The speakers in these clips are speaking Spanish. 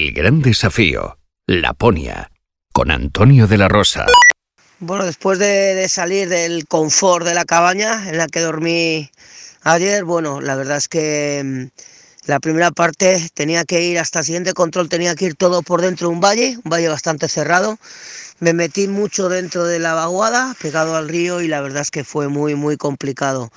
El gran desafío, Laponia, con Antonio de la Rosa. Bueno, después de, salir del confort de la cabaña en la que dormí ayer, bueno, la verdad es que mm, la primera parte tenía que ir hasta el siguiente control, tenía que ir todo por dentro de un valle, un valle bastante cerrado. Me metí mucho dentro de la vaguada, pegado al río, y la verdad es que fue muy, muy complicado.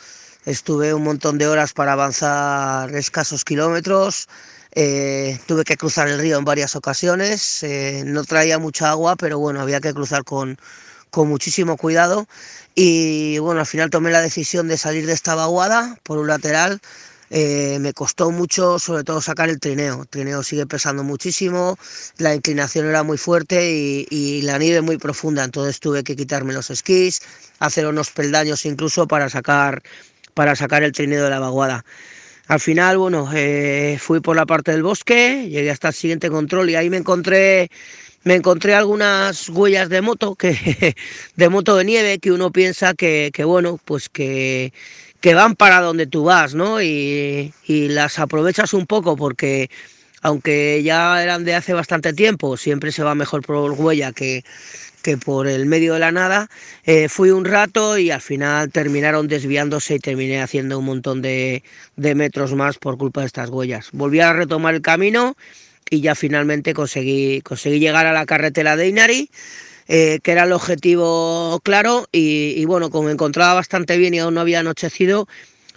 Estuve un montón de horas para avanzar escasos kilómetros. Eh, tuve que cruzar el río en varias ocasiones. Eh, no traía mucha agua, pero bueno, había que cruzar con, con muchísimo cuidado. Y bueno, al final tomé la decisión de salir de esta vaguada por un lateral. Eh, me costó mucho, sobre todo, sacar el trineo. El trineo sigue pesando muchísimo, la inclinación era muy fuerte y, y la nieve muy profunda. Entonces tuve que quitarme los esquís, hacer unos peldaños incluso para sacar para sacar el trineo de la vaguada. Al final, bueno, eh, fui por la parte del bosque, llegué hasta el siguiente control y ahí me encontré, me encontré algunas huellas de moto, que, de moto de nieve, que uno piensa que, que bueno, pues que, que, van para donde tú vas, ¿no? Y, y las aprovechas un poco porque aunque ya eran de hace bastante tiempo, siempre se va mejor por huella que, que por el medio de la nada eh, fui un rato y al final terminaron desviándose y terminé haciendo un montón de, metros más por culpa de estas huellas. Volví a retomar el camino y ya finalmente conseguí, conseguí llegar a la carretera de Inari. Eh, que era el objetivo claro y, bueno, como encontraba bastante bien y aún no había anochecido,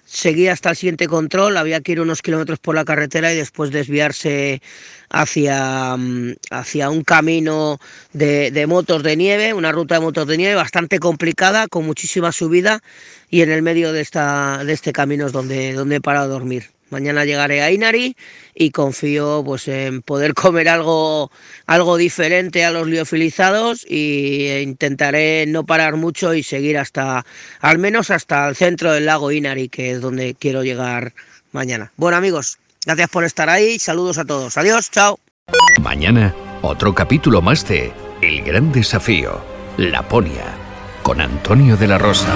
seguía hasta el siguiente control, había que ir unos kilómetros por la carretera y después desviarse hacia, mm, hacia un camino de, de, motos de nieve, una ruta de motos de nieve bastante complicada, con muchísima subida y en el medio de, esta, de este camino es donde, donde he parado a dormir. Mañana llegaré a Inari y confío pues en poder comer algo, algo diferente a los liofilizados y intentaré no parar mucho y seguir hasta al menos hasta el centro del lago Inari, que es donde quiero llegar mañana. Bueno amigos, gracias por estar ahí, saludos a todos. Adiós, chao. Mañana otro capítulo más de El gran desafío, Laponia, con Antonio de la Rosa.